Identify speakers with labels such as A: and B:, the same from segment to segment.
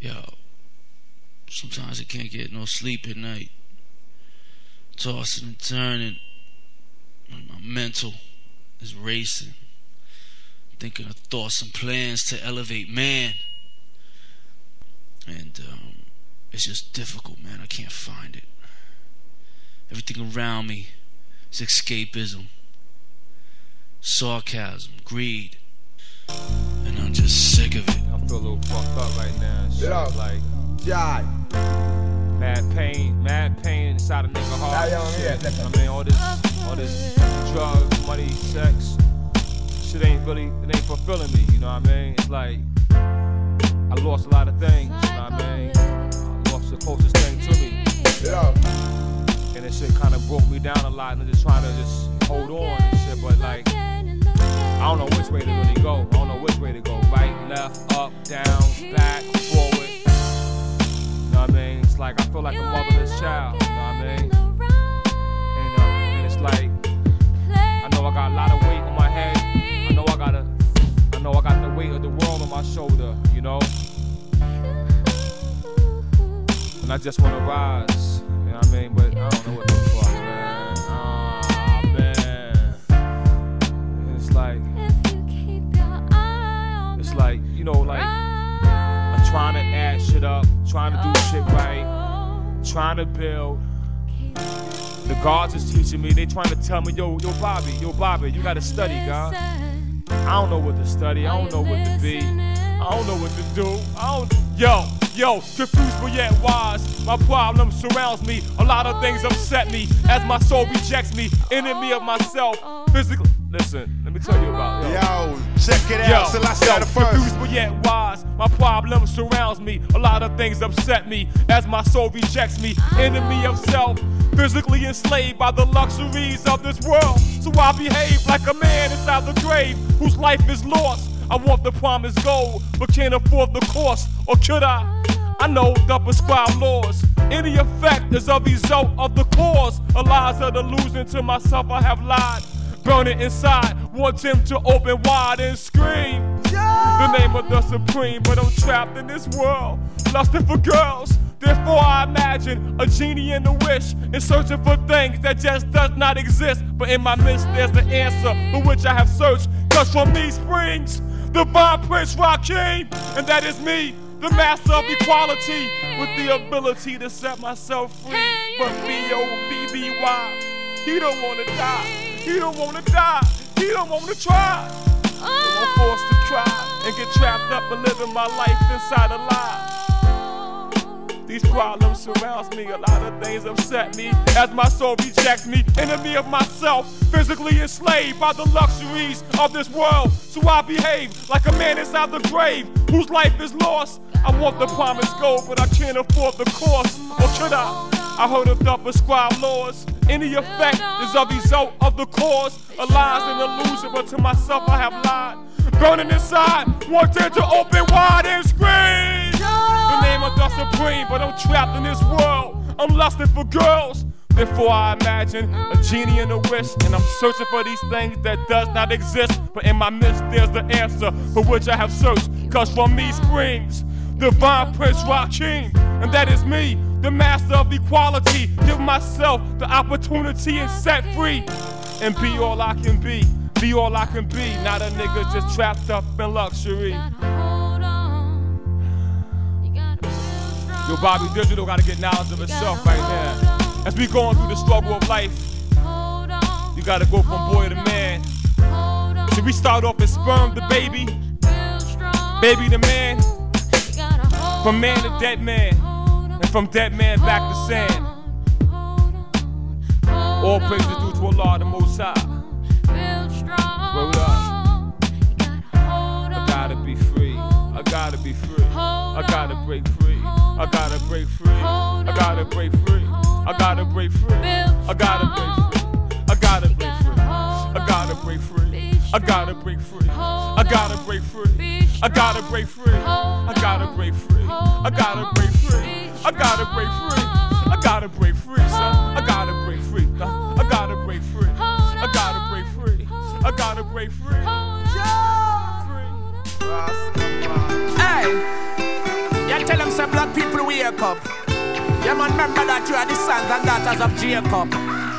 A: Yo, sometimes I can't get no sleep at night. Tossing and turning. My mental is racing. Thinking of thoughts and plans to elevate man. And um, it's just difficult, man. I can't find it. Everything around me is escapism, sarcasm, greed. And I'm just sick of it.
B: I feel a little fucked up right now. Shit,
C: Yeah.
B: like
C: Yeah.
B: mad pain, mad pain inside a nigga heart.
C: Yeah, yeah,
B: Shit.
C: yeah,
B: I mean, all this, all this drugs, money, sex, shit ain't really, it ain't fulfilling me. You know what I mean? It's like I lost a lot of things. You know what I mean? I lost the closest thing to me,
C: Yeah.
B: and this shit kind of broke me down a lot. And I'm just trying to just hold on and shit, but like. I don't know which way to really go. I don't know which way to go. Right, left, up, down, back, forward. You know what I mean? It's like I feel like a motherless child. You know what I mean? And, uh, and it's like I know I got a lot of weight on my head. I know I got a, I know I got the weight of the world on my shoulder. You know, and I just want to rise. You know what I mean? But I don't know what know, like I'm trying to add shit up, trying to do shit right, trying to build. The guards is teaching me. They trying to tell me, yo, yo, Bobby, yo, Bobby, you gotta study, God. I don't know what to study. I don't know what to be. I don't know what to do. I don't. Yo, yo, confused but yet wise. My problem surrounds me. A lot of things upset me as my soul rejects me. Enemy of myself. Physically. Listen, let me tell you about yo.
C: Yo, check it
B: Yo,
C: out.
B: Yo,
C: said it first.
B: confused but yet wise. My problem surrounds me. A lot of things upset me as my soul rejects me. Enemy of self, physically enslaved by the luxuries of this world. So I behave like a man inside the grave whose life is lost. I want the promised gold, but can't afford the cost. Or could I? I know the prescribed laws. Any effect is a result of the cause. A lies of delusion to myself I have lied. Burning inside, want him to open wide and scream. The name of the supreme, but I'm trapped in this world, lusting for girls. Therefore, I imagine a genie in a wish, and searching for things that just does not exist. But in my midst, there's the answer for which I have searched. Cause from me springs divine Prince Rakim, and that is me, the master of equality, with the ability to set myself free. But B-O-B-B-Y, he don't wanna die, he don't wanna die, he don't wanna try. I'm forced to cry and get trapped up and living my life inside a lie. These problems surrounds me, a lot of things upset me as my soul rejects me, enemy of myself, physically enslaved by the luxuries of this world. So I behave like a man inside the grave whose life is lost. I want the promised gold, but I can't afford the cost. Or should I? I heard of the prescribed laws. Any effect is a result of the cause. A lie's an illusion, but to myself I have lied. Burning inside, wanting to open wide and scream. The name of the supreme, but I'm trapped in this world. I'm lusting for girls. Therefore, I imagine a genie in a wish, and I'm searching for these things that does not exist. But in my midst, there's the answer for which I have searched. Cause from me springs divine Prince Rakim, and that is me, the master of equality. Give myself the opportunity and set free, and be all I can be. Be all I can be, not a nigga just trapped up in luxury. Yo, Bobby Digital gotta get knowledge of itself right now. As we going through the struggle of life, you gotta go from boy to man. Should we start off as sperm the baby, baby the man, from man to dead man, and from dead man back to sand? All praises due to Allah, the Most High. Word up. I gotta be free. I gotta be free. I gotta break free. I gotta break free. I gotta break free. I gotta break free. I gotta break free. I gotta break free. I gotta break free. I gotta break free. I gotta break free. I gotta break free. I gotta break free. I gotta break free. I gotta break free. I gotta break free. I gotta break free. I gotta break free. I gotta break free. I gotta break free.
D: Hey, y'all
C: tell them some black people wake up. Yeah, man, remember that you are the sons and daughters of Jacob.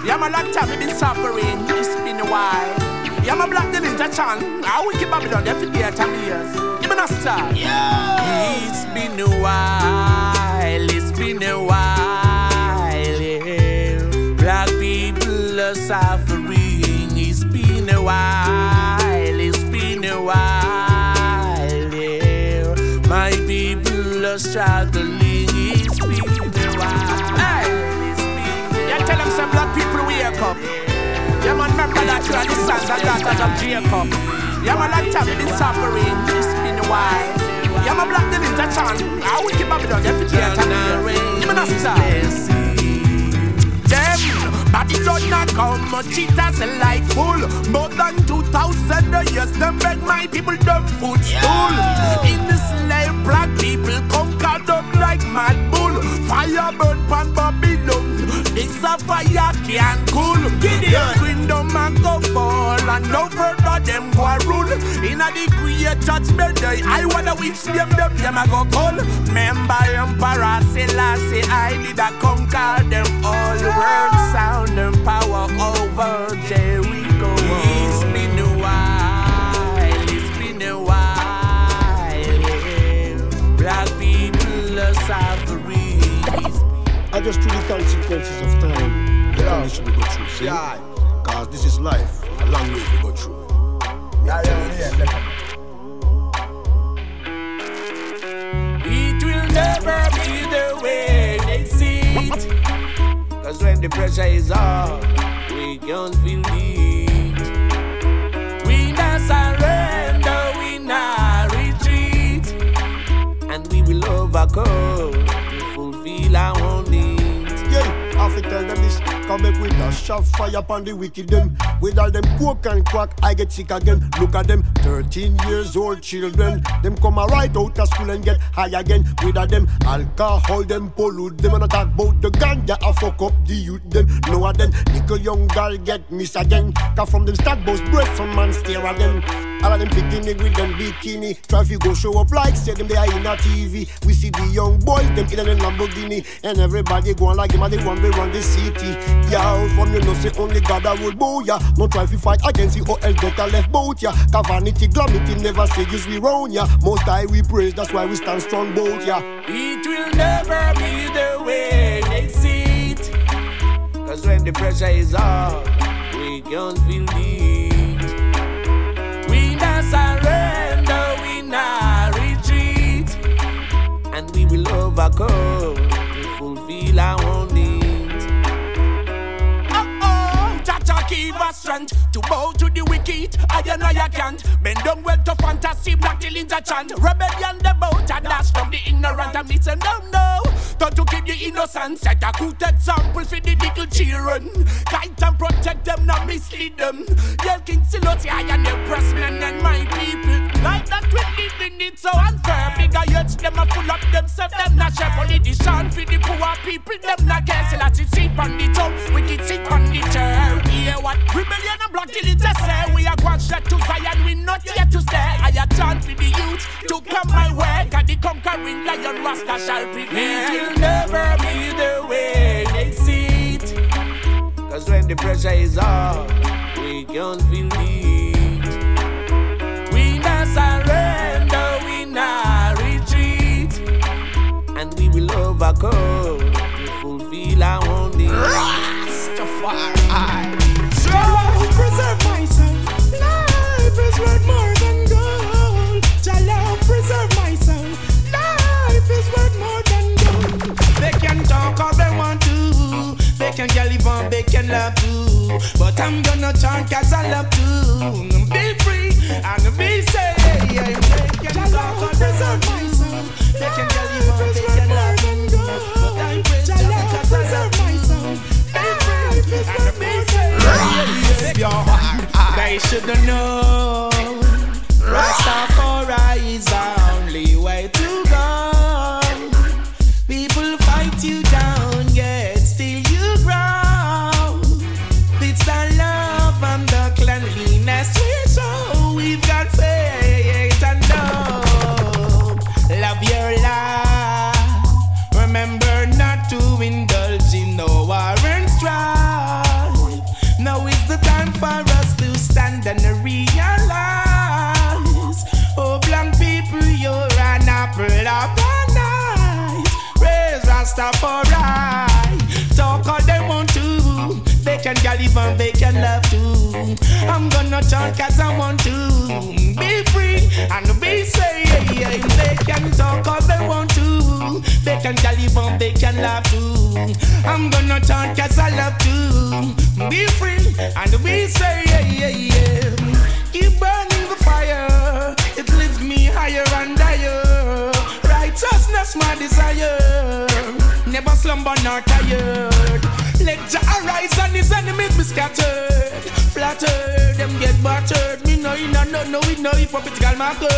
C: Yeah, man, long time we been suffering. It's been a while. Yeah, man, black the ninja chan. How we keep Babylon every day at years. Give me a star. Yeah. It's been a while. It's been a while. Yeah. Black people are suffering. It's been a while. It's been a while. Yeah. My people are struggling. It's been a while. Hey. Been a yeah, tell them some black people wake up. You the sons and daughters of Jacob. Yeah, man, like time been suffering, it's been a while. Black the ninja chan. How we keep Babylon every day at Give me a star. Them, Babylon not come, cheaters like full. More than 2,000 years, them beg my people, them footstool. In the slave, black people conquer them like mad bull. Fire burn pan Babylon. This a fire can cool. And no further them go rule. In a degree of judgment day, I wanna wish them them them a go call. Remember Emperor Selassie, I did a conquer them all. Word, sound and power over Jericho. It's been a while, it's been a while. Black people are suffering.
D: I just through the consequences of time. Yeah. condition we go through, see? Yeah. Cause this is life, a long way to go through. Yeah, yeah.
C: It will never be the way they see it. Cause when the pressure is on, we can't feel it. We not surrender, we not retreat. And we will overcome to fulfill our own
D: fi tell them this. Come make with a shove fire upon the wicked them. With all them coke and crack, I get sick again. Look at them, 13 years old children. Them come a right out of school and get high again. With all them alcohol, them pollute them. And I talk about the ganja, I fuck up the youth them. No a then, little young girl get miss again. Cause from them start boast breath, some man stare at them. All of them picking with them bikini. Traffic go show up like say them they are in a TV. We see the young boys, them in a Lamborghini. And everybody going like them and they want to run the city. Yeah, from you know say only God I will bow ya. No try to fight against you or else better left bout ya. Cause vanity, glamity never say use we round ya. Most high we praise, that's why we stand strong bout ya.
C: It will never be the way they see it. Cause when the pressure is on, we can't feel it strength to bow to the wicked. I and I can't bend down well to fantasy, black till chant. Rebellion the boat and dash from the ignorant me say no no. Don't to keep the innocent, set a good example for the little children. Guide and protect them, not mislead them. Yell King Selassie, I and the press men and my people. Like that we in it so unfair. Bigger youths, them a full up themselves, them not share politician for the poor people, them not care. Selassie sit on the top, we wicked sit on the chair. Hear what? Rebellion and block till it's say. We are going straight to Zion, we not yet to stay. I a chant for the youth to come my way. Cause the conquering lion Rasta shall prevail will never be the way they see it. Cause when the pressure is on, we can't feel it. We not surrender, And we will overcome to fulfill our needs. Rastafari.
E: So preserve my son. Life is worth more than gold. Jah love preserve my son. Life is worth more than gold. they can talk all they want to. They can get live they can love too. But I'm gonna talk cause I love to. Be free and be safe. They can talk all they want to. They can get live on, they can love too. But I'm free cause I love to. Be free and be safe. They should know.
C: Jah arise and his enemies be scattered. Flattered, them get battered. Me know you know, no, no, we know political markers.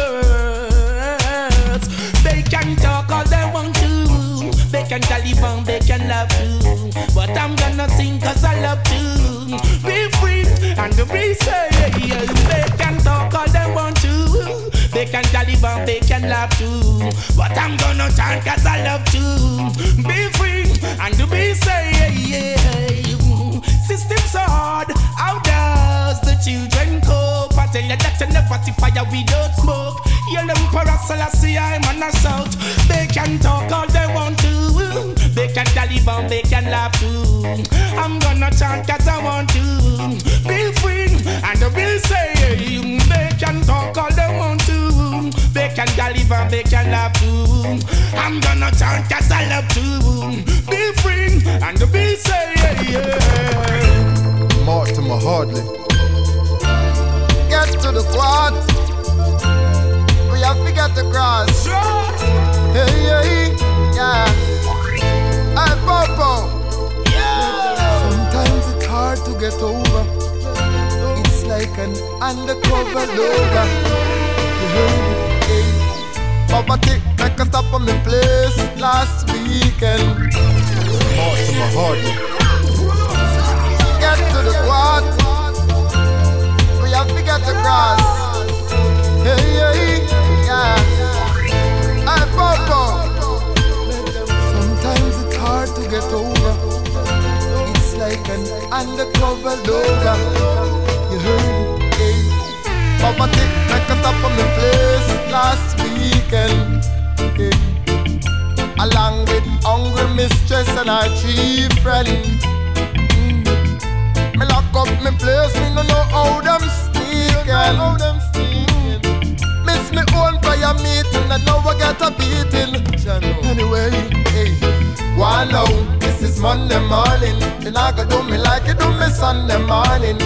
C: They can talk all they want to. They can Taliban, they can love you. But I'm gonna sing cause I love to. Be free and be safe. They can talk all they want to. They can Taliban, they can laugh too. But I'm gonna chant cause I love to. Be free and to be safe. System's hard. How does the children cope? I tell you that you never see fire without smoke. Yell Emperor Selassie, I'm on a. They can talk all they want to. They can Taliban, they can laugh too. I'm gonna chant cause I want to. Be free and be safe. They can talk all they want to. They can Taliban, they can laugh too. I'm gonna chant cause I love to. Be free and be safe.
F: Mortimer Hardly. Get to the quad. We have to get the cross. Hey, hey, yeah. Hey, Popo. Sometimes it's hard to get over. It's like an undercover lover. You heard. Poverty make a stop on me place last weekend. Mortimer Hardly. Get to the quad. We have to get the cross. Hey, hey, yeah. Hey, Popo. Sometimes it's hard to get over. It's like an undercover lover. You heard it, hey. Poverty make a stop on the place last weekend. Hey. Along with hungry mistress and our chief friend. Mm. Me lock up me place, me no know how them sneaking. How them sneaking. Miss me own prayer meeting, and now I get a beating. Anyway, hey, now, this is Monday morning. You not gonna do me like you do me Sunday morning.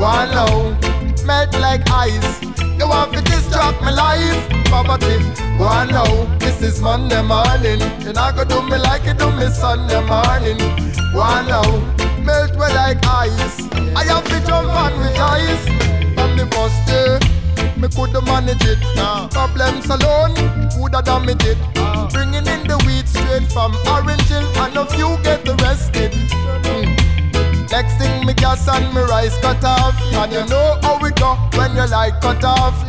F: Now, melt like ice. You want to distract my life, poverty. One now, this is Monday morning. You not gonna do me like you do me Sunday morning. One now, melt me like ice. I have to jump and rejoice from the first day. Me coulda manage it. Nah. Problems alone woulda damage it. Uh. Bringing in the weed straight from Orange Hill, and a few get arrested. Mm. Next thing me gas and me rice cut off, and you know how we go when your light cut off.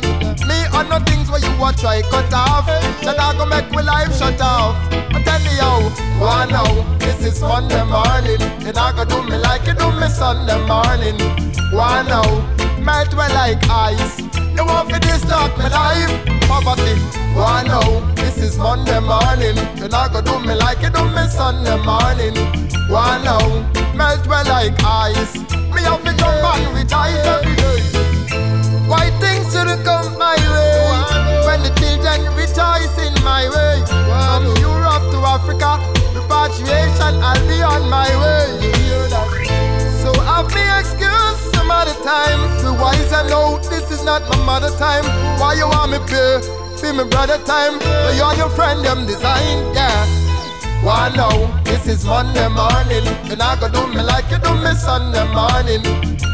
F: Me and no things where you a try cut off. Then I go make my life shut off. I tell you how, why now, this is Monday morning. Then I go do me like you do me Sunday morning. Why now, melt me like ice. You want to distort my life, poverty. why now, this is Monday morning. Then I go do me like you do me Sunday morning. One now, melt me like ice. Me have to jump and rejoice every day. Why things shouldn't come my way when the children rejoice in my way? From Europe to Africa, repatriation, I'll be on my way. You? So have me excuse some other time. The wise I know this is not my mother time. Why you want me pay? Feel me brother time. You and your friend them design, yeah. One now, this is Monday morning. You not gonna do me like you do me Sunday morning.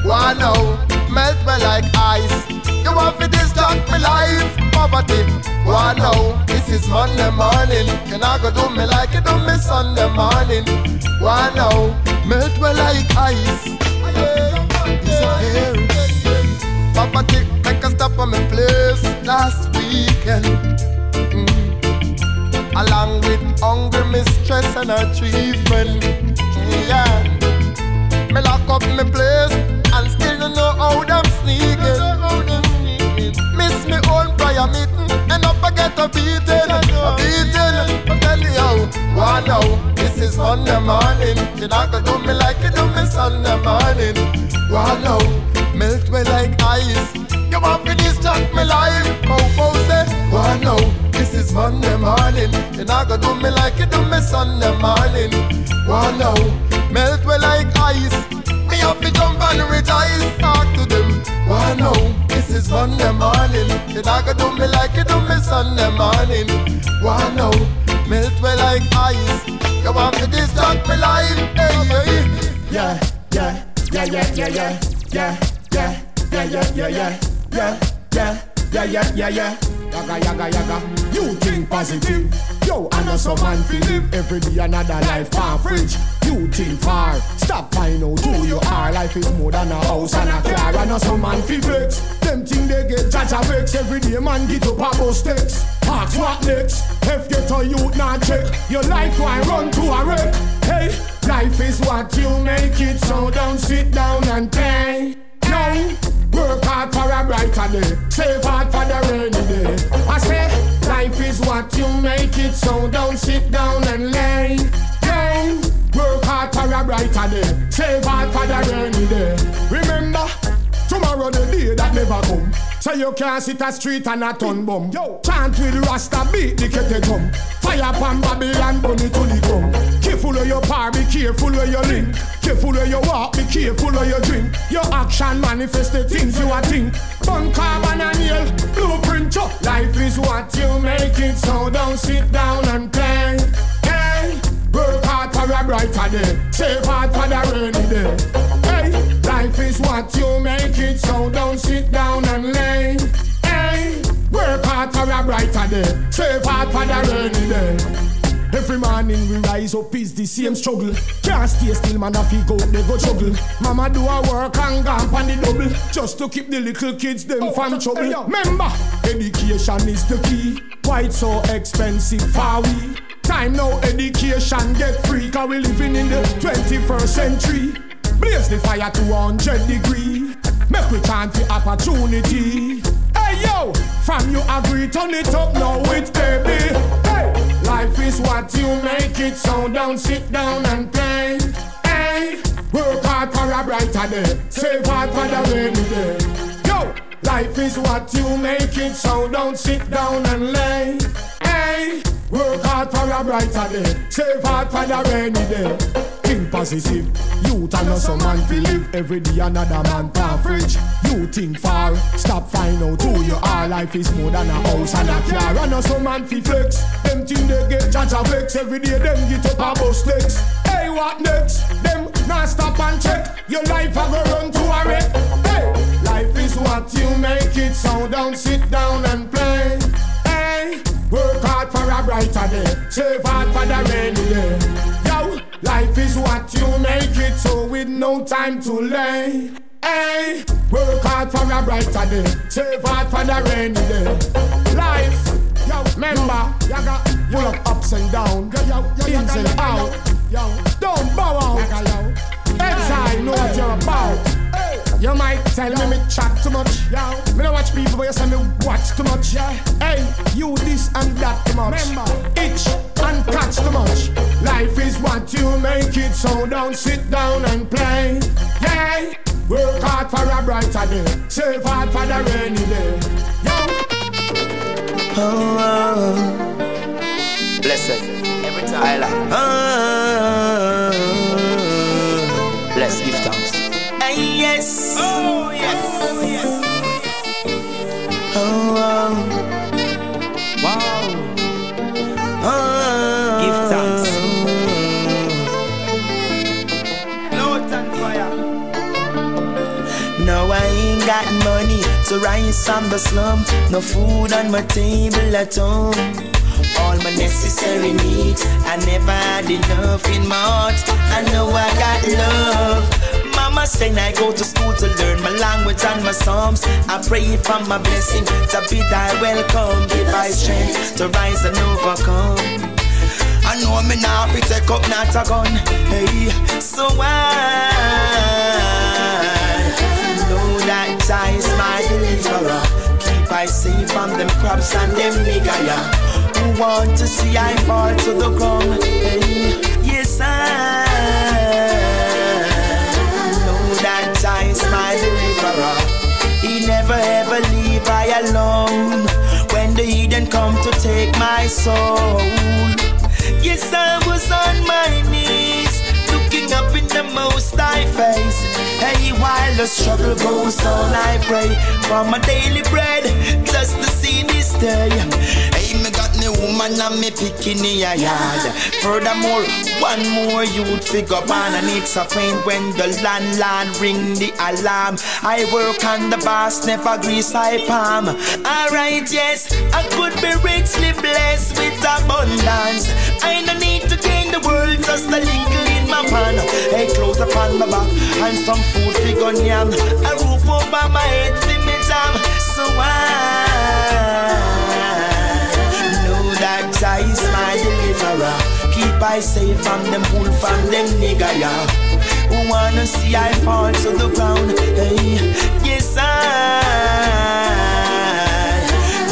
F: One now, melt me like ice. You want to distract me life, poverty. One now, this is Monday morning. You not gonna do me like you do me Sunday morning. One now, melt me like ice. Disappear. Poverty make a stop on my place last weekend. Mm. Along with hungry mistress and her three friend. Yeah. Me lock up my place and still don't know how them sneaking. Miss me own prayer meeting get a beating, a beating. I tell you how, one now, this Monday morning. You not gonna do me like you do me Sunday morning. Wow, no, melt me like ice. You want me distract me life? Oh, oh, say, wow, no, this is Monday morning. You not gonna do me like you do me Sunday morning. Wow, no, melt me like ice. Have to jump and rejoice. Talk to them. Wow, no, this is Monday morning. Not gonna do me like you do me Sunday morning. Wow, no, melt me like ice. You want me distract me life? Hey, hey.
E: Yeah, yeah, yeah, yeah, yeah, yeah, yeah, yeah, yeah, yeah, yeah, yeah, yeah, yeah, yeah, yeah, yeah, yeah. Yaga, yaga, yaga. You think positive. Yo, I know some man feel live every day another life pan fridge. You think far. Stop find out who you are. Life is more than a house and a car. I know some man feel flex. Them thing they get judge a vex. Every day man get up a bus text. Ask what next? If get a youth not check. Your life why run to a wreck. Hey, life is what you make it. So don't sit down and play. No, work hard for a brighter day. Save hard for the rainy day. I say, life is what you make it. So don't sit down and lay. No, work hard for a brighter day. Save hard for the rainy day. Remember. Tomorrow the day that never come. So you can't sit a street and a ton bomb. Yo, chant with Rasta beat the kete drum. Fire pan Babylon bunny to the ground. Careful of your power, be careful of your link. Careful of your walk, be careful of your drink. Your action manifest the things you are think. Bun carbon and nail, blueprint. Yo. Life is what you make it, so don't sit down and play. Hey, work hard for a brighter day. Save hard for the rainy day. Hey, life is what you make it, so don't sit down and lay. Hey, work hard for a brighter day. Save hard for the rainy day. Every morning we rise up is the same struggle. Can't stay still, man. I feel go they go juggle. Mama do a work and gone on the double, just to keep the little kids them oh, from trouble. Remember, education is the key. Why it's so expensive for we? Time now, education get free. Cause we living in the 21st century. Blaze the fire to 100 degree. Make we chant for opportunity. Hey yo, from you agree, turn it up now with baby. Hey, life is what you make it, so don't sit down and play. Hey, work hard for a brighter day, save hard for the rainy day. Yo, life is what you make it, so don't sit down and lay. Hey, work hard for a brighter day, save hard for the rainy day. Think positive. Youth us some man feel live every day another man fridge. You think far, stop find out who you are. Life is more than a house and a car. And know some man feel flex. Them think they get judge a vex every day. Them get up a bus next. Hey, what next? Them not stop and check. Your life a go run to a wreck. Hey, life is what you make it. So don't sit down and play. Hey, work hard for a brighter day. Save hard for the rainy day. Yo, life is what you make it. So with no time to lay. Hey, work hard for a brighter day. Save hard for the rainy day. Life, yo, remember, you got full of ups and downs, ins and out. Yo, don't bow out. Exile, know what you're about. You might tell me me chat too much. Yo. Me don't watch people, but you say me watch too much. Yeah. Hey, you this and that too much. Remember, itch and catch too much. Life is what you make it, so don't sit down and play. Yeah. Work hard for a brighter day. Save hard for the rainy day. Yo.
G: Oh, oh, oh. blessed every time. Oh, oh, bless, give thanks. Yes. Oh, yes. Oh, yes. Oh, wow. Oh, give thanks. Lord and fire. No, I ain't got money to rise from the slum. No food on my table at home. All my necessary needs, I never had enough in my heart. I know I got love. Saying I go to school to learn my language and my psalms. I pray for my blessing to be thy welcome. Give I strength to rise and overcome. I know me now fi take up not a gun. Hey, so I know that Jah is my deliverer. Keep I safe from them crabs and them nigga Who want to see I fall to the ground? Hey, Yes, I soul. Yes, I was on my knees, looking up in the most high face. Hey, while the struggle goes on, I pray for my daily bread just to see this day. Me got me woman and me picking in a yard. Furthermore, one more youth figure on and it's a pain when the landlord ring the alarm. I work on the boss, never grease I palm. Alright, yes, I could be richly blessed with abundance. I don't need to gain the world, just a little in my pan. Hey, clothes upon my back and some food figure yam. A roof over my head, me jam. So I that Jah is my deliverer. Keep I safe from them wolf and them nigga, yeah. Who wanna see I fall to the ground? Hey, yes I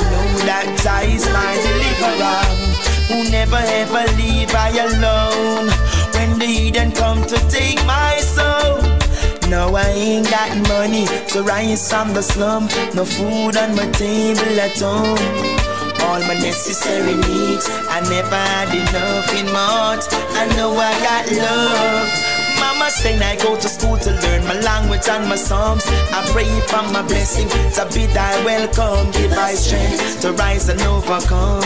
G: know that Jah is my deliverer. Who never ever leave I alone when the heathen come to take my soul. No, I ain't got money to rise from the slum. No food on my table at home. All my necessary needs, I never had enough in my. I know I got love. Mama saying I go to school to learn my language and my songs. I pray for my blessing to be thy welcome. Give I strength to rise and overcome.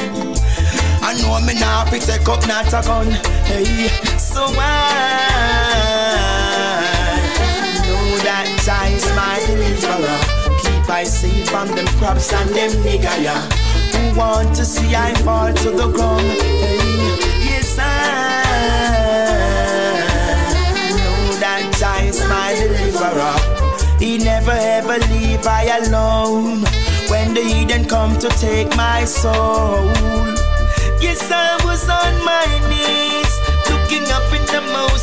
G: I know me now fi take up not a gun. Hey, so I know that Jah my deliverer. Keep I safe from them crops and them nigga yeah. Want to see I fall to the ground? Hey, yes I know that Jah is my deliverer. He never ever leave I alone when the heathen come to take my soul. Yes, I was on my knees,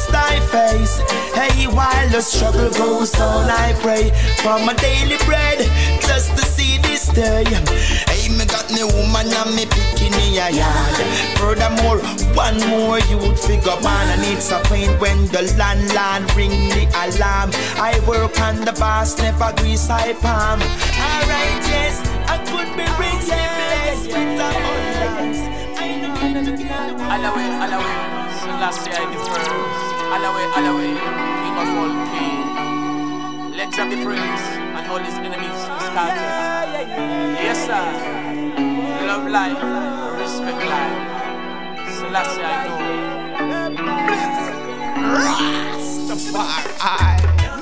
G: the most face. Hey, while the struggle goes on, I pray for my daily bread just to see this day. Hey, me got me woman and me picking in a yard. Furthermore, one more youth figure man, and it's a pain when the landlord ring the alarm. I work on the boss, never grease I palm. Alright, yes, I could be rich and blessed with abundance.
C: Alawe, Alawe, Selassie I the Alawe, Alawe, King of all kings. Let Jah be praised and all his enemies scattered. Yes, sir. Love life, respect life. Selassie I know.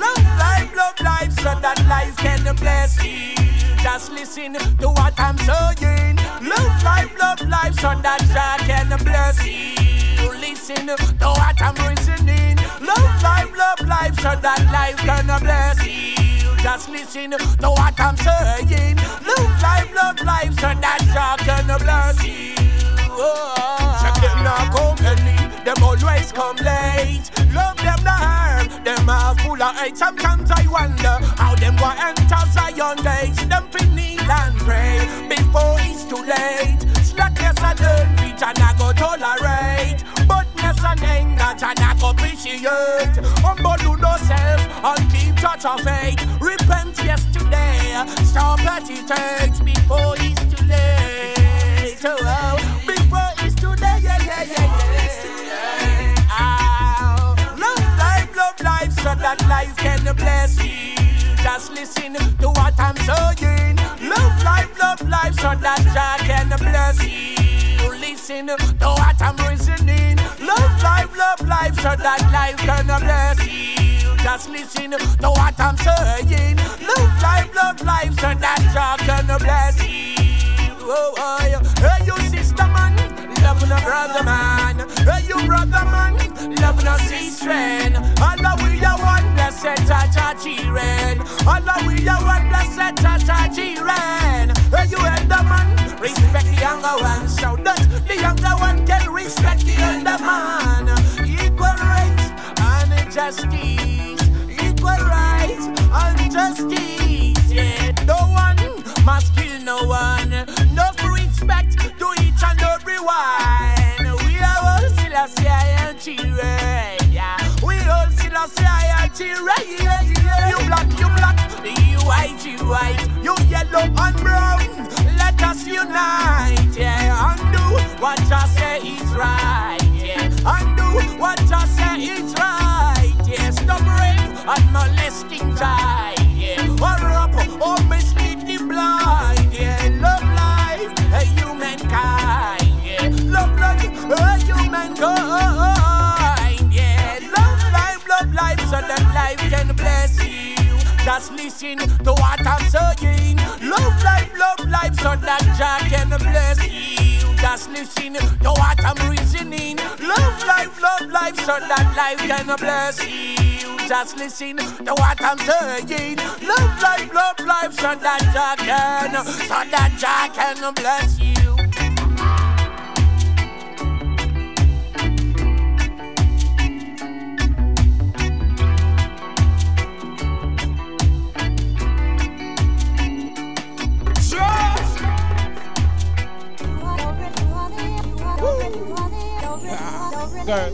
G: Love life, love life, so that life can bless you. Just listen to what I'm saying. Love life, love life, so that Jah can bless you. Listen to what I'm reasoning. Love life, love life, so that life can bless you. Just listen to what I'm saying. Love life, love life, so that Jah can bless you. Oh. Check them now come early, them always come late. Love them not harm, them are full of hate. Sometimes I wonder how them go enter Zion gates. Them fi kneel and pray before it's too late. Slackness I learn which I not go tolerate. But yes and anger I not go appreciate. Humble yourself and keep touch of faith. Repent yesterday, stop hesitate before it's too late. Oh, before it's too late, yeah, yeah, yeah, yeah. Ah, love life, love life, so that life can bless you. Just listen to what I'm saying. Love life, love life, so that Jah can bless you. Listen to what I'm reasoning. Love life, love life, so that life can bless you. Just listen to what I'm saying. Love life, love life, so that Jah can bless you. Oh, oh, yeah. Hey, you sister man, no brother man. Hey, you brother man, love no sister. Allah we are one blessed Jaja Jiren. Allah we are one blessed Jaja Jiren. Hey, you elder man, respect the younger one, so that the younger one can respect the elder man. Equal rights and justice. Equal rights and justice. Yeah, no one must kill no one wine. We are all still a and children. Yeah. We all still a and children.
C: Yeah, yeah. You black, you black, you white, you white, you
H: yellow and brown. Let us unite, yeah, and do what I say is right, yeah, and do what I say is right, yeah. Stop rape and molesting child, yeah. Or up, oh, or mislead the blind. A humankind, yeah. Love life, love life, so that life can bless you. Just listen to what I'm saying. Love life, love life, so that Jah can bless you. Just listen to what I'm reasoning. Love life, love life, so that life can bless you. Just listen to what I'm saying. Love life, love life, so that Jah can, so that Jah can bless you.
I: Girl,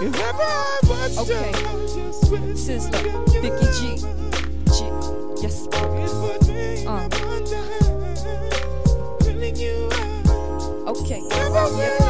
I: if ever I was
J: Okay.
I: just
J: Sister, Vicky G. G. Yes. Uh. Okay. Yeah.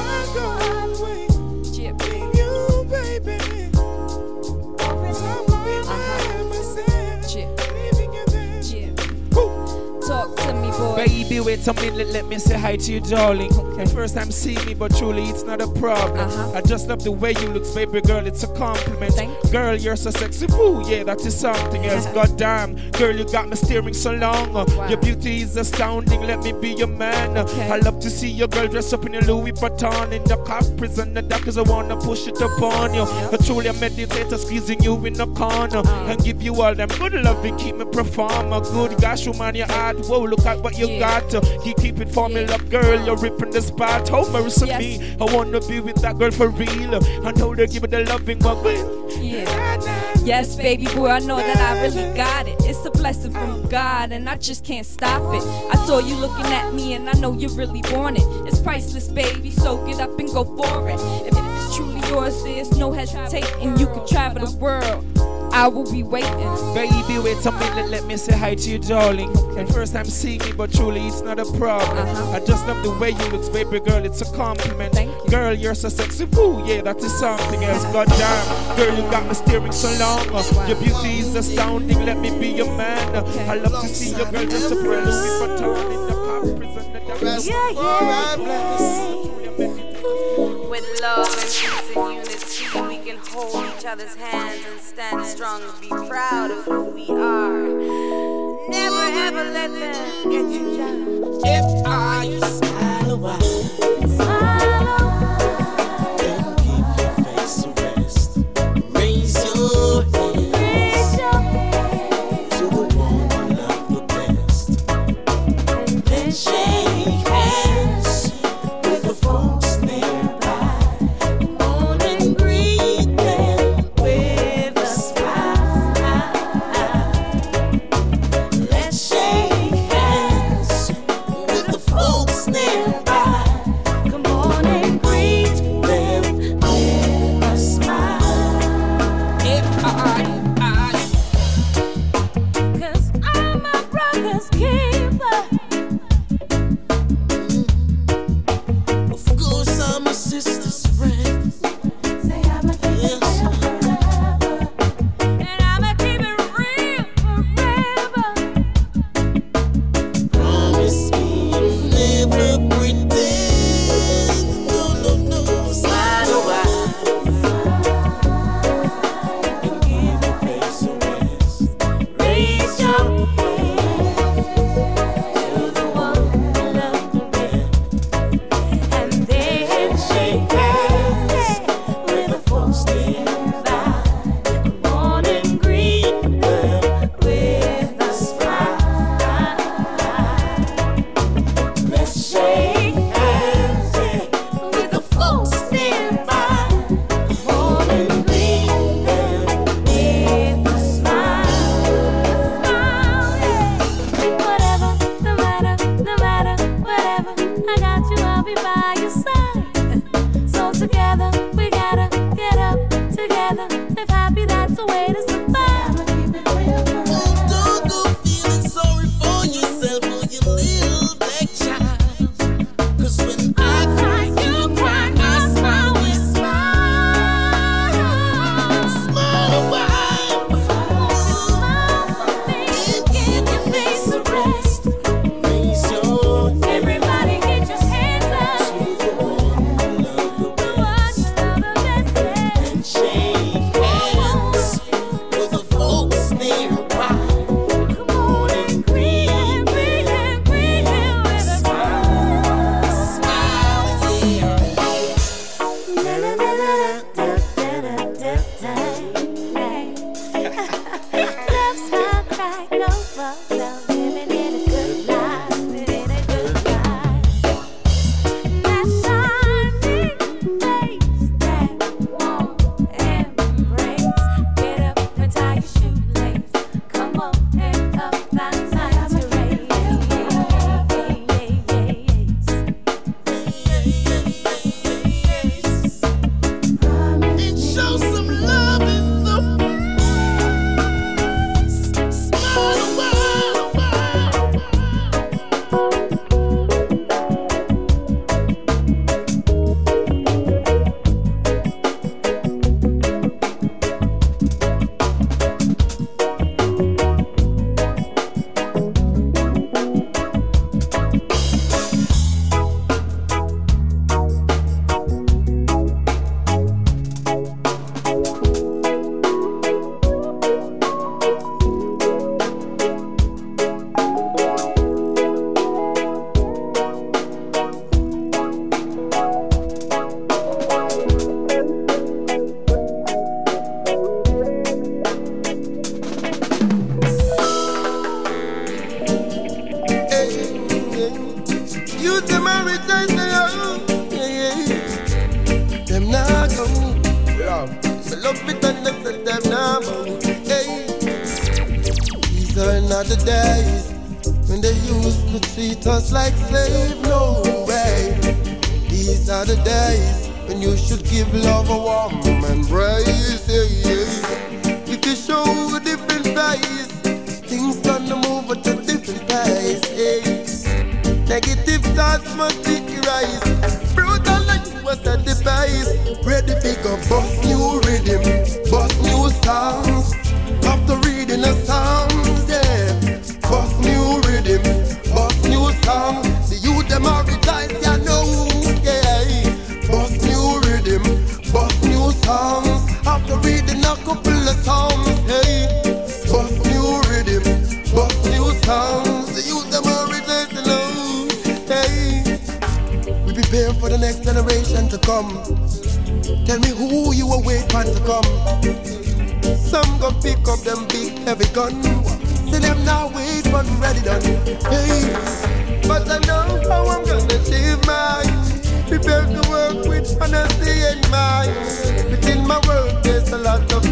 J: Talk to me, boy.
I: Baby, wait a minute, let me say hi to you, darling. The first time seeing me, but truly it's not a problem.
J: Uh-huh.
I: I just love the way you look, baby girl, it's a compliment.
J: Thank.
I: Girl, you're so sexy, ooh, yeah, that is something else. God damn, girl, you got me steering so long.
J: Wow.
I: Your beauty is astounding, let me be your man.
J: Okay.
I: I love to see your girl dressed up in your Louis Vuitton in the cop prison, the doctors I wanna push it upon you.
J: Yeah.
I: But truly, a meditator squeezing you in the corner
J: Uh.
I: and give you all them good love and keep me perform. A good gosh, woman, you hard. Whoa, look at what you
J: Yeah.
I: got. You keep it for me, love, girl. You're ripping the spot. Oh, mercy
J: Yes.
I: me. I wanna be with that girl for real. I know they give it the loving, well.
J: Yeah. Yes, baby boy, I know that I really got it. It's a blessing from God, and I just can't stop it. I saw you looking at me, and I know you really want it. It's priceless, baby, so get up and go for it. If it's truly yours, there's no hesitating. You can travel the world. I will be waiting.
I: Baby, wait a minute, let me say hi to you, darling. The first time seeing me, but truly it's not a problem.
J: Uh-huh.
I: I just love the way you look, baby girl, it's a compliment.
J: Thank you.
I: Girl, you're so sexy, ooh, yeah, that is something else. God damn, girl, you got me steering so long. Your beauty is astounding, let me be your man. I love to see your girl just a brand Louis Vuitton in the pop prison.
K: Yeah, With love and unity, we can hold each other's hands and stand strong and be proud of who we are. Never ever let them get you down.
H: If I smile a while,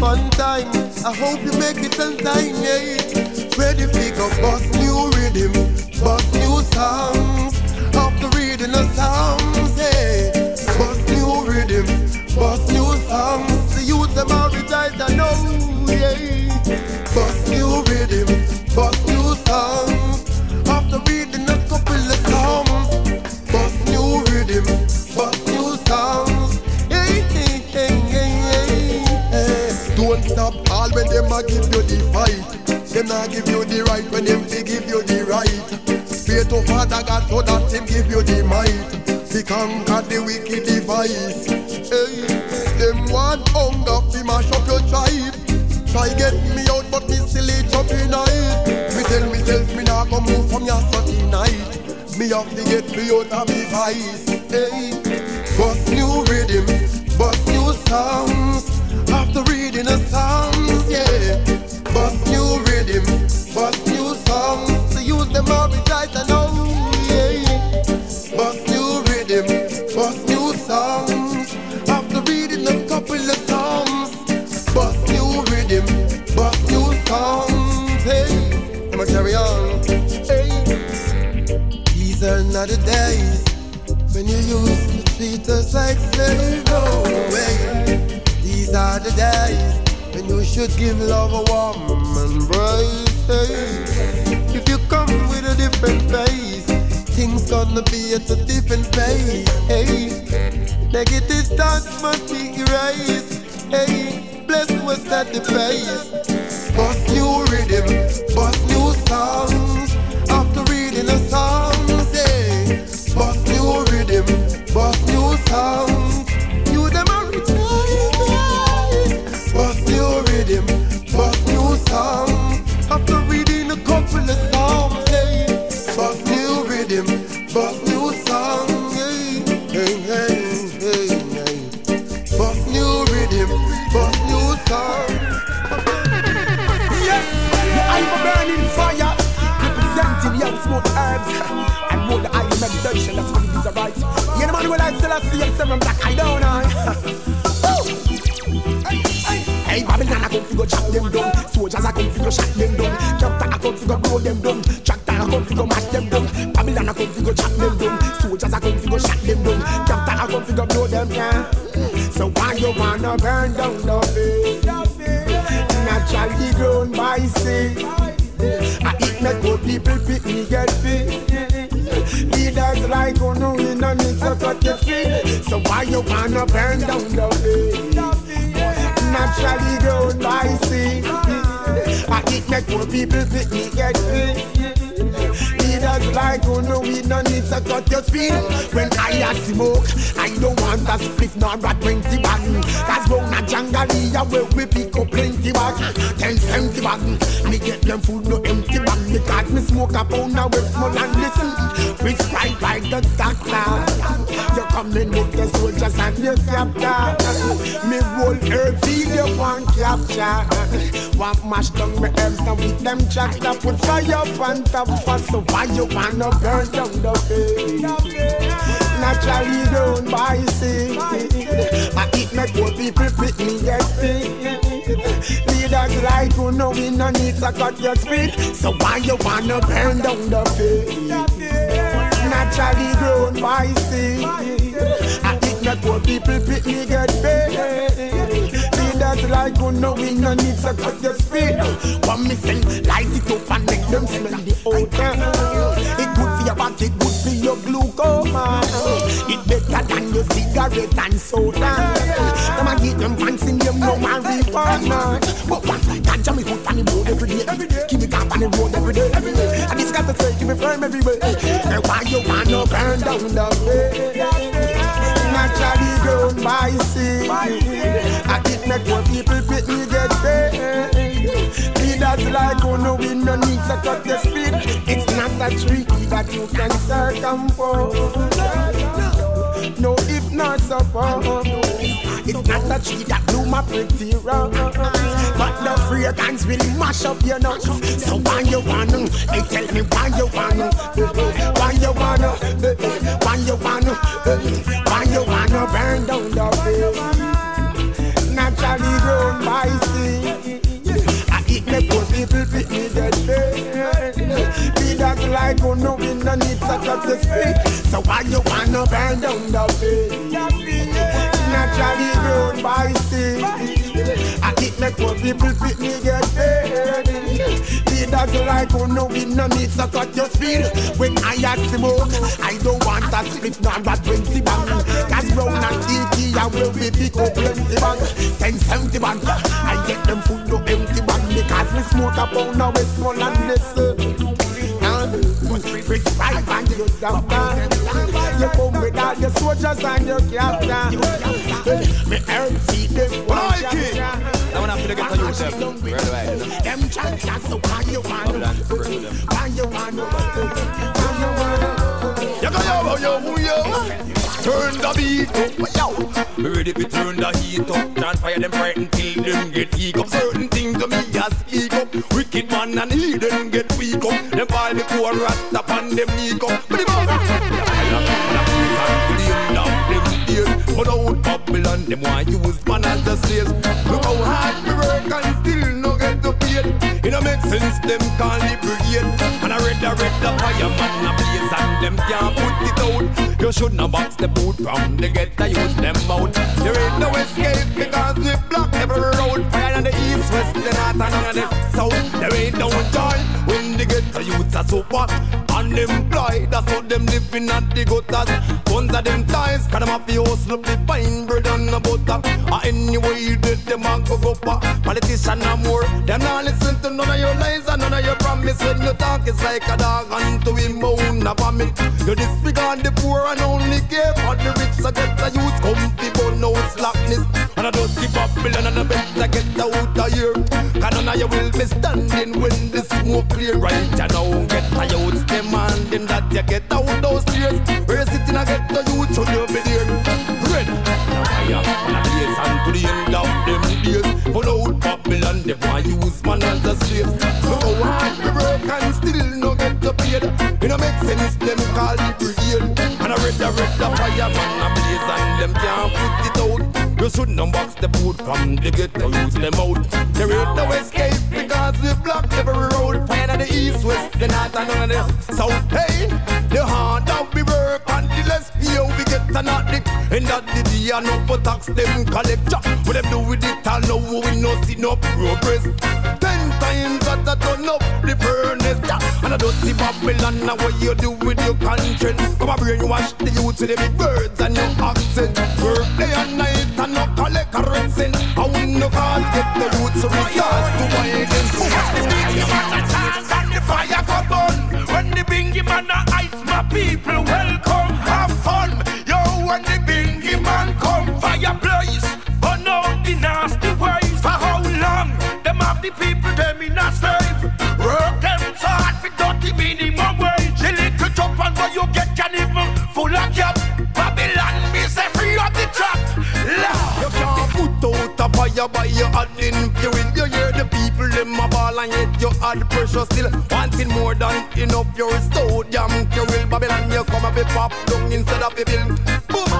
F: fun time. I hope you make it on time, yeah. Ready pick up, bust new rhythm, bust new songs. After reading the songs, yeah. Bust new rhythm, bust new songs. The youth them are retired, I know, yeah. Bust new rhythm, bust new songs. A give you the fight. Them not give you the right when them they give you the right. Pray to Father God so that Him give you the might. To conquer the wicked device. Hey, them want hunger fi mash up your tribe. Try get me out, but me still eat up in night. Me tell myself me not go move from your Saturday night. Me have to get me out of me vice. Hey, bust new rhythm, bust new songs. After reading the songs, yeah. Bust new rhythm, bust new songs. To use them all rejoice, know, yeah. Bust new rhythm, bust new songs. After reading a couple of songs, bust new rhythm, bust new songs. Hey, I'ma carry on. These are not the days when you used to treat us like slaves. No way. These are the days when you should give love a warm embrace. If you come with a different face, things gonna be at a different pace. Hey, negative thoughts must be erased. Hey, bless what's at the face. Bust new rhythm, bust new songs. After reading the songs, hey, bust new rhythm, bust new songs. A
E: smoke, I don't want a split nor a twenty bag. Cause round a jangalia where we pick up plenty bag. Ten seventy bag, me get them food no empty bag. Because me smoke a pound of Westmoreland listen. Prescribed by the doctor. You come in with the soldiers and your captor. Me roll herb video one capture. Want mash down my herbs now with them tractor. Put fire up on top for so why you wanna burn down the face? naturally grown by seed. I eat my poor people with me get feed. Leaders like you know we no need to cut your speed. So why you wanna burn down the field? Naturally grown by seed. I eat my poor people with me get paid. Leaders like who know we no need to cut your speed. One missing, light it up and make them smell the odor. It good for your body, it good for your glaucoma. It better than your cigarette and soda. Them a get them fancy them no marijuana. But one ganja me put on the road every day. Every day. Keep me calm on the road every day. Every day. And this got to say keep me firm everywhere. And why you wanna burn down the way? Naturally grown by seed. I it make poor people pick me get paid. Leaders like who know we no need to cut the speed. It's not a tree that you can circumvent. No, if not support. It's not a tree that bloom a pretty rose. But the fragrance will mash up your nose. So why you wanna? Hey, tell me why you wanna? Why you wanna? Why you wanna? Why you wanna burn down the field? Naturally grown by seed. I eat me poor people pick me dead. Be that like who know we no need to cut the speed. So why you wanna burn down the field? Naturally grown by seed. I eat me poor people pick me paid. Leaders like who know we no need to cut your speed. When I ask smoke, I don't want a split number 20 bang. Cause brown and TT, I will be big up plenty bang. 1071, I get them full no empty bang. Because we smoke a pound of West small and listen. Rich right and you doctor You come with all your soldiers and your captain Me earn see them
L: Like it. Now when I feel get to use them, right away.
E: Them champions so why you want Why you want Why you want
L: You go yo yo yo. Turn the beat up, yo. Me ready to turn the heat up. Can't fire them frightened till them get eek up. Certain things to me as speak up. Wicked man and he them get weak up. Them fall the poor rasta upon them knee up. But the man, but out Babylon, them want use man as a slave. Look how hard we work and still no get the paid. It don't make sense, them it brigade. And I read, I read the fireman a blaze and them can't put it out. You should not box the boot from the get to use them out. There ain't no escape because we block every road. Fire on the east, west, the north and on the south. There ain't no joy they get to use a super unemployed. That's how them living at the gutters. Guns of them ties, cause them have to hustle up the fine bread and the butter. Or anyway you did them and go go. Politician no more. Them not listen to none of your lies and none of your promise. When you talk, it's like a dog unto him own a vomit. You disregard the poor and only care for the rich. So get the youth comfy, but no slackness. And I don't give up, and I better get out of here. Of you will be standing when the smoke clear. Right, you know, get the youth demanding that you get out those stairs. We're sitting and get the youth, should you be there? Red, now fire, a blaze and to the end of them days. Pull out Babylon, they want use man as a slave. How hard we work and still no get the paid. It don't make sense, them call it brigade. And I read the red the fireman a blaze and them can't put it You shouldn't unbox the food from the ghetto, use them out. There ain't no escape because we block every road. On the east, west, the north and the south. Hey, the harder we work and the less pay we get a not dick. And that the day and no for tax them collect. What them do with it all now we no see no progress. Ten times that I turn up the furnace. Ja, And I don't see Babylon now what you do with your conscience. Come a brainwash the youth to the big birds and your accent. Cause get the youth to resort to widen.
M: the fire come on. When the bingy man a ice, my people welcome, have fun. Yo, when the bingy man come, fire blaze, burn out the nasty ways. For how long? Them have the people them all the
L: pressure still wanting more than enough. You're restored, jam, you will Babylon. You come up be pop down instead of a bill. Boom!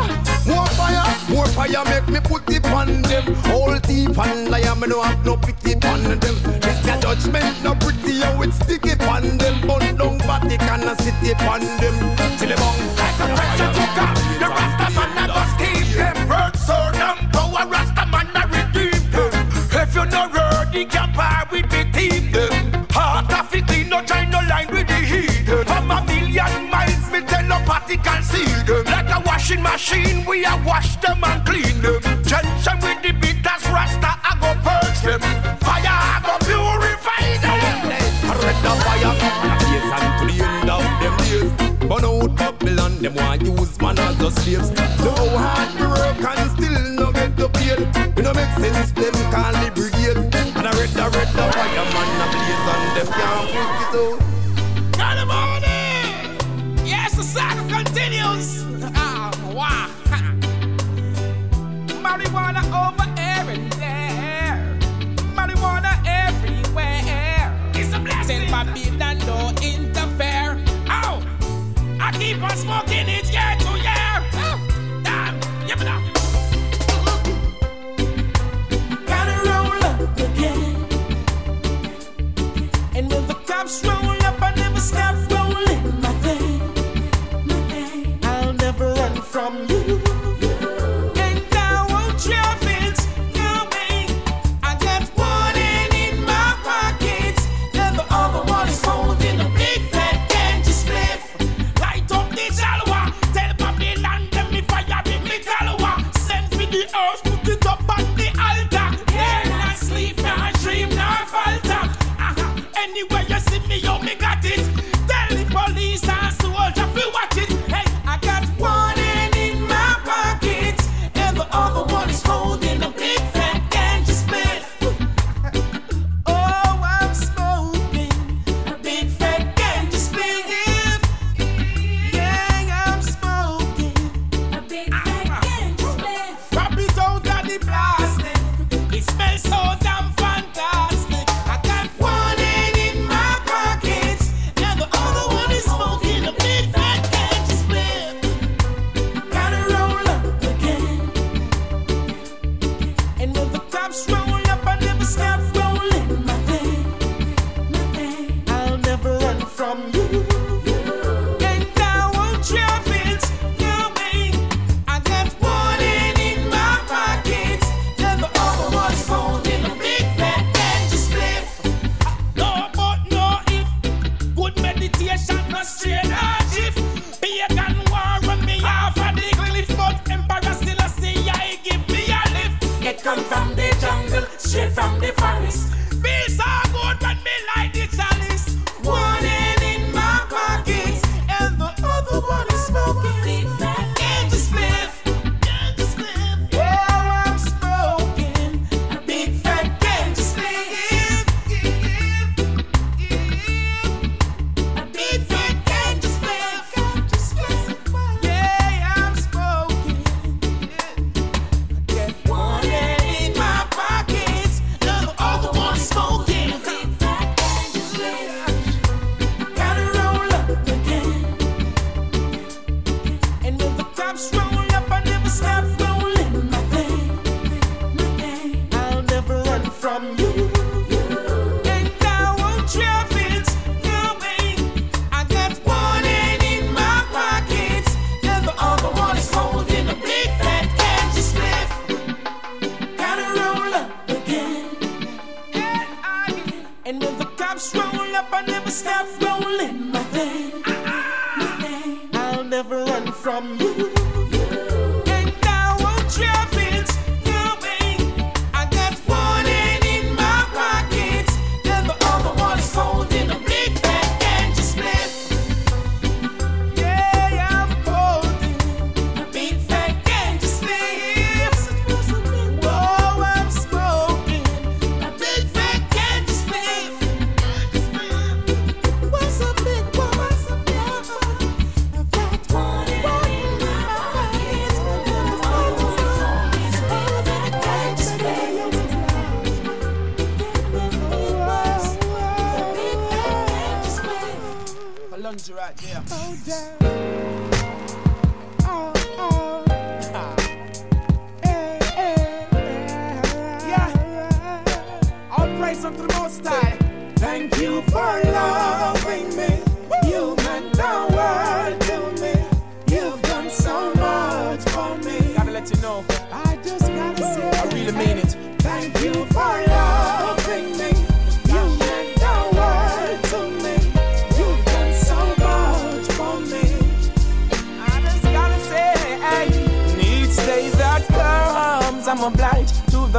L: More fire, more fire, make me put it on them. All thief and liar, me no have no pity on them. This your judgment, no pretty, how it stick it on them. Bun down Vatican and city on them. Till the bong. Like the pressure cooker, the Rastaman a go keep them. hurt. so damn power, Rastaman I redeem them. If you no ready, jump out no try no line with the heat. From a million miles, me telepathy can see them. Like a washing machine, we a wash them and clean them. Tension with the beaters, Rasta, I go purge them. Fire, I go purify them. I read the fire in the days and to the end of them days. Burn out Babylon, them want use man as a slaves. No hard work and still no get to pay. It no make sense, them call the brigade. And I read the, red the fire, man,
N: I blaze on them
C: can't walking in.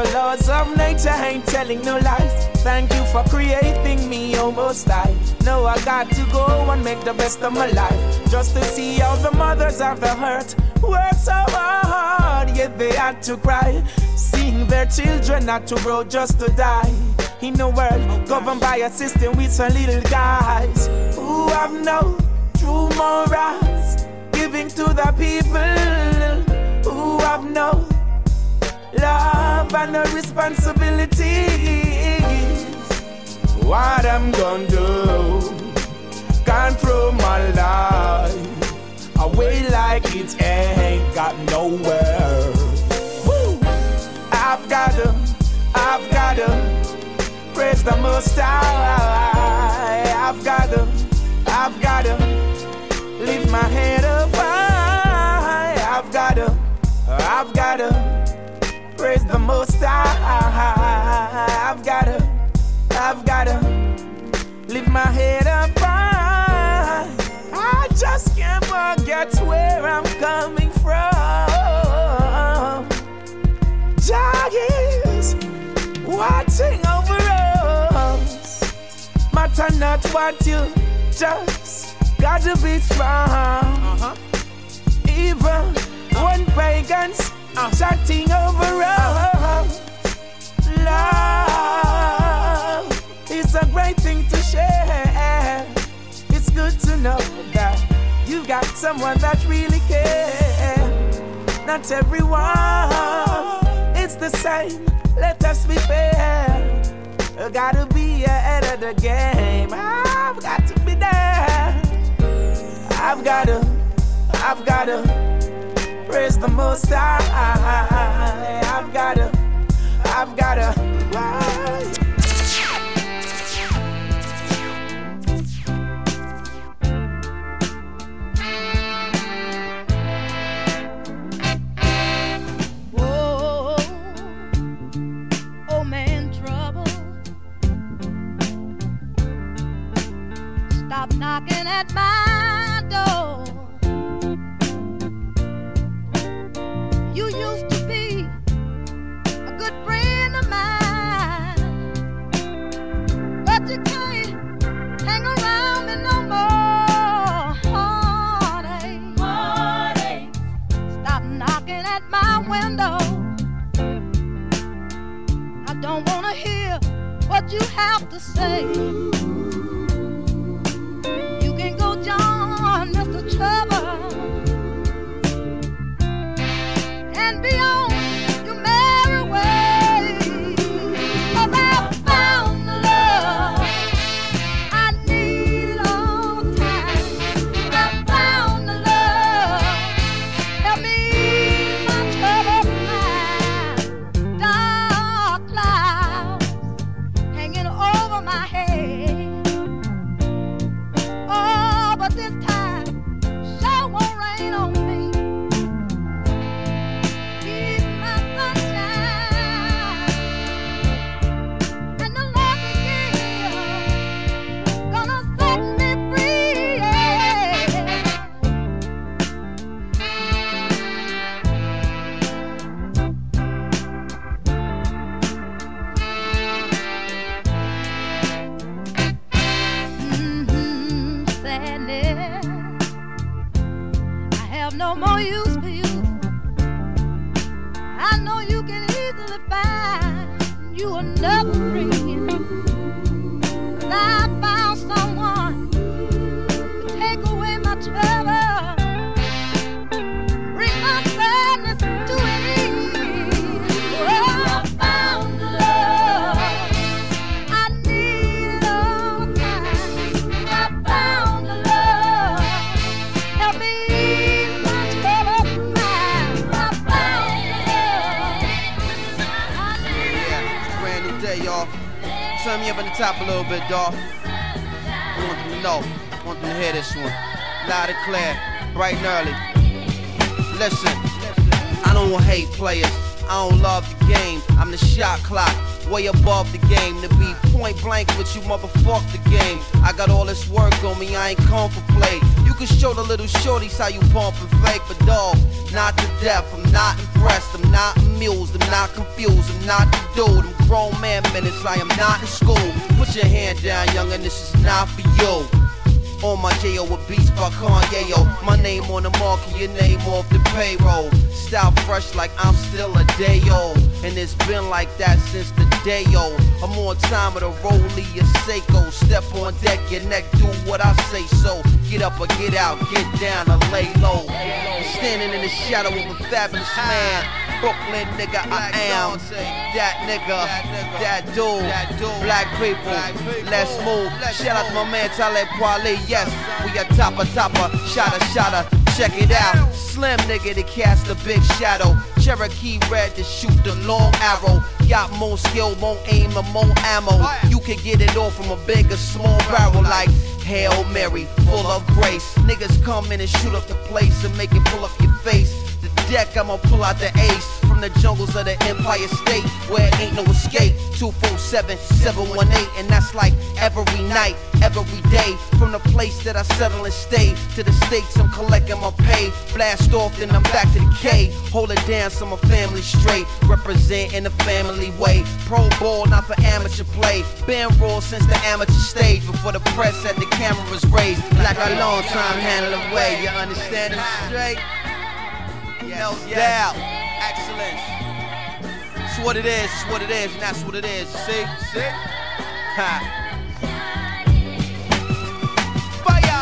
C: The laws of nature. Ain't telling no lies. Thank you for creating me almost I know I got to go and make the best of my life. Just to see how the mothers of the hurt work so hard, yet they had to cry. Seeing their children not to grow just to die. In a world governed by a system with some little guys who have no true morals. Giving to the people who have no love and no responsibilities. What I'm gonna do? Can't throw my life away like it ain't got nowhere. Woo! I've gotta, I've gotta praise the Most High. I've gotta, I've gotta lift my head up high. I've gotta, I've gotta praise the Most High. I've gotta, I've gotta lift my head up high. I just can't forget where I'm coming from. Jah is watching over us. Matter not what you just gotta be strong. Uh-huh. Even when pagans chatting over us. Love is a great thing to share. It's good to know that you've got someone that really cares. Not everyone is the same. Let us be fair. Gotta be ahead of the game. I've got to be there. I've gotta, I've gotta praise the Most High. I've gotta, I've gotta.
O: Stop knocking at my you have to say.
P: Top on time with a rollie, a Seiko. Step on deck, your neck, do what I say so. Get up or get out, get down or lay low. Standing in the shadow of a fabulous man. Brooklyn nigga, I am that nigga, that dude, black people. Let's move. Shout out to my man Talib Kweli. Yes, we a topper, topper, shotter, shotter. Check it out. Slim nigga to cast a big shadow. Cherokee red to shoot the long arrow. Got more skill, more aim, and more ammo. You can get it all from a big or small barrel like Hail Mary, full of grace. Niggas come in and shoot up the place and make it pull up your face. The deck, I'ma pull out the ace the jungles of the Empire State where ain't no escape. 247 718, and that's like every night, every day. From the place that I settle and stay to the states I'm collecting my pay. Blast off, then I'm back to the K. Hold it down so my family straight. Represent in a family way. Pro ball, not for amateur play. Been raw since the amateur stage before the press had the cameras raised. Like a long time handle away. You understand it straight? No doubt. Excellence. It's what it is, it's what it is, and that's what it is. See? See? Ha.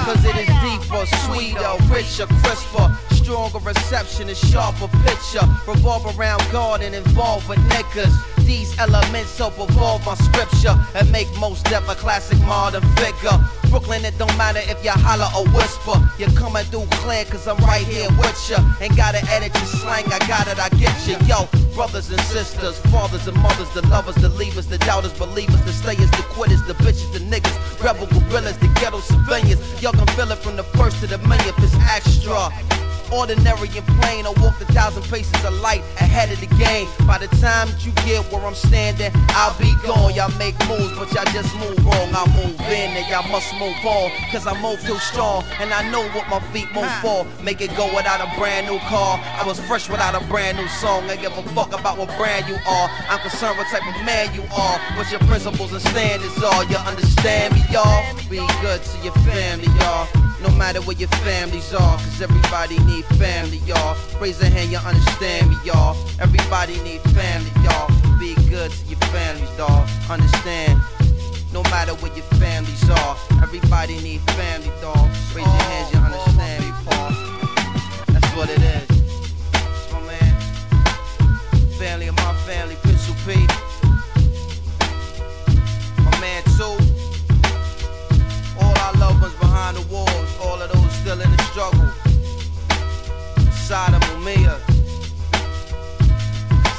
P: Cause it is deeper, sweeter, richer, crisper, stronger reception, and sharper picture. Revolve around God and involve with niggas. These elements help evolve my scripture and make most death a classic modern figure. Brooklyn, it don't matter if you holler or whisper. You're coming through clear, cause I'm right here with ya. Ain't gotta edit your slang, I got it, I get you. Yo, brothers and sisters, fathers and mothers, the lovers, the leavers, the doubters, believers, the stayers, the quitters, the bitches, the niggas, rebel gorillas, the ghetto civilians. Y'all can feel it from the first to the millionth, it's extra. Ordinary and plain, I walked a thousand paces of light ahead of the game. By the time that you get where I'm standing, I'll be gone. Y'all make moves, but y'all just move wrong. I move in and y'all must move on. Cause I move too strong, and I know what my feet move for. Make it go without a brand new car. I was fresh without a brand new song. I give a fuck about what brand you are. I'm concerned what type of man you are. What your principles and standards are. You understand me, y'all? Be good to your family, y'all. Matter where your families are, cause everybody need family, y'all. Raise a hand, you understand me, y'all. Everybody need family, y'all. Be good to your families, dawg. Understand? No matter where your families are, everybody need family, dawg. Raise your hands, you understand me, Paul. That's what it is. My man. Family of my family, Pencil P. My man, too. Behind the walls, all of those still in the struggle. Mumia,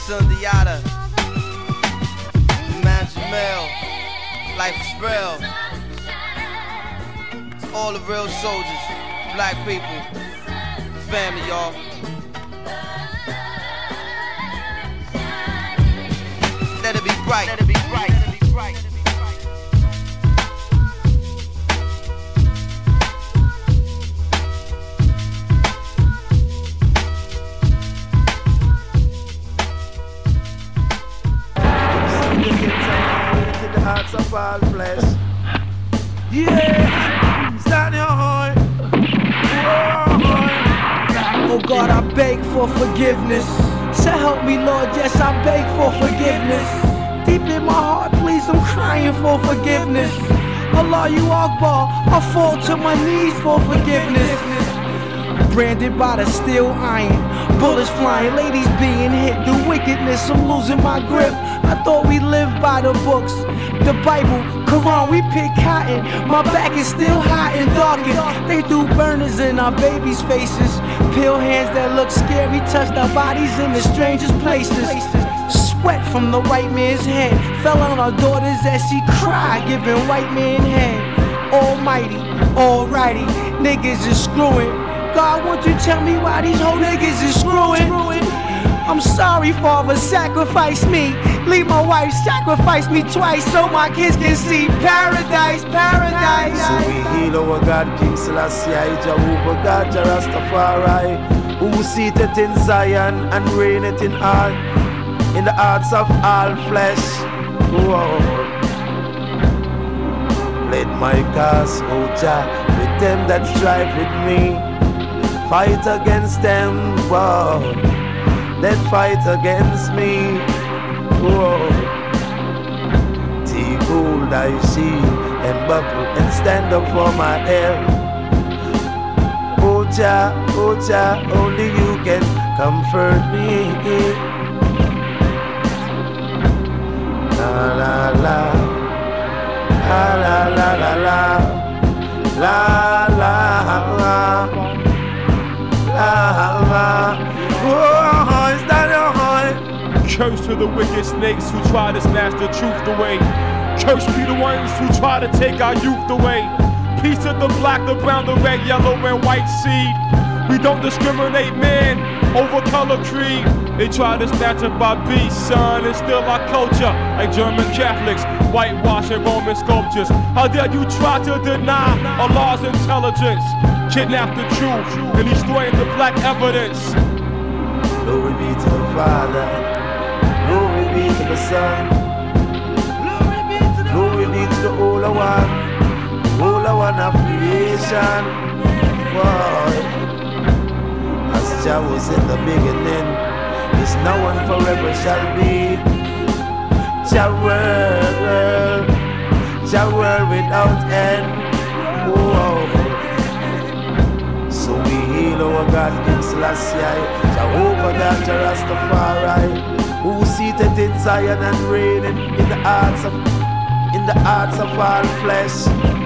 P: Sundiata, Man Jamel, Life is real. All the real soldiers, black people, family, y'all. Let it be bright. Let it be bright. Let it be bright.
C: Of all flesh. Yeah, stand your horn.
Q: Oh, oh God, I beg for forgiveness. So help me, Lord, yes, I beg for forgiveness. Deep in my heart, please, I'm crying for forgiveness. Allah, you Akbar, I fall to my knees for forgiveness. Branded by the steel iron, bullets flying, ladies being hit, the wickedness, I'm losing my grip. I thought we lived by the books, the Bible, Quran, we pick cotton. My back is still hot and darkened. They do burners in our babies' faces. Pale hands that look scary touched our bodies in the strangest places. sweat from the white man's hand fell on our daughters as she cried, giving white man hand. Almighty, alrighty, niggas is screwing. God, won't you tell me why these whole niggas is screwing? I'm sorry, Father, sacrifice me. Leave my wife, sacrifice me twice so my kids can see paradise, paradise.
R: So we heal our God, King Selassie, Jehovah God, Rastafari, who seated in Zion and reigneth in all, in the hearts of all flesh. Whoa. Let my cause, O Jah, with them that strive with me. Fight against them, whoa. That fight against me. Whoa. Take hold thy shield and buckle and stand up for my help. Jah, oh only you can comfort me. La la la, la la la la la, la la la, la la. Oh,
B: Curse to the wicked snakes who try to snatch the truth away. Curse be the ones who try to take our youth away. Peace to the black, the brown, the red, yellow, and white seed. We don't discriminate men over color creed. They try to snatch up our beast, son, and steal our culture like German Catholics, whitewashing Roman sculptures. How dare you try to deny Allah's intelligence? Kidnap the truth and destroying the black evidence.
R: Glory be to the Father. Glory Son. Glory be to the Holy One. Holy One of creation. Boy. As Jah was in the beginning, is now and forever shall be. Jah world, Jah world without end. Whoa. So we heal our God, King Selassie, Jehovah God, Jah Rastafari, who seated in Zion and reigning in the hearts of, in the hearts of all flesh.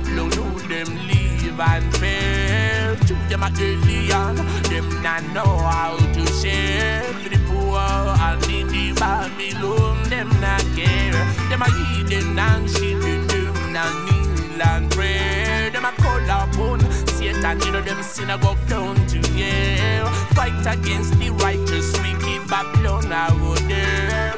C: Babylon, who them live and fair. To them a on, them not know how to share. For the poor and the Babylon, them not care. Them a heathen and shit, them not kneel and pray. Them a call upon Satan, you know them synagogue down to hell. Fight against the righteous, wicked Babylon, I go there.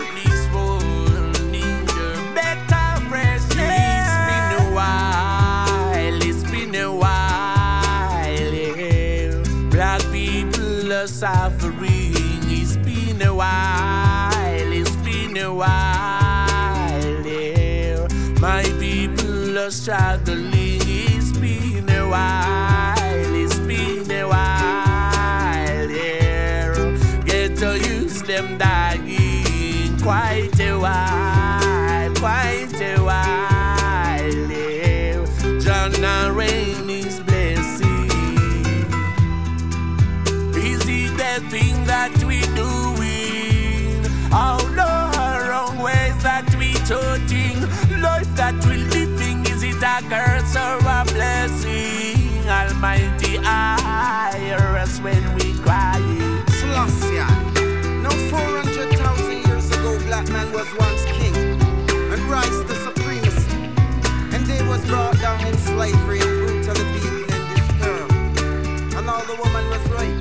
C: Struggling. It's been a while. It's been a while. Yeah. Get to use them dying quite a while. Quite a curse or a blessing? Almighty hear us when we cry.
S: Selassie. Now 400,000 years ago, black man was once king and rise to supremacy. And they was brought down in slavery and brutally beaten and disturbed. And all the woman was raped.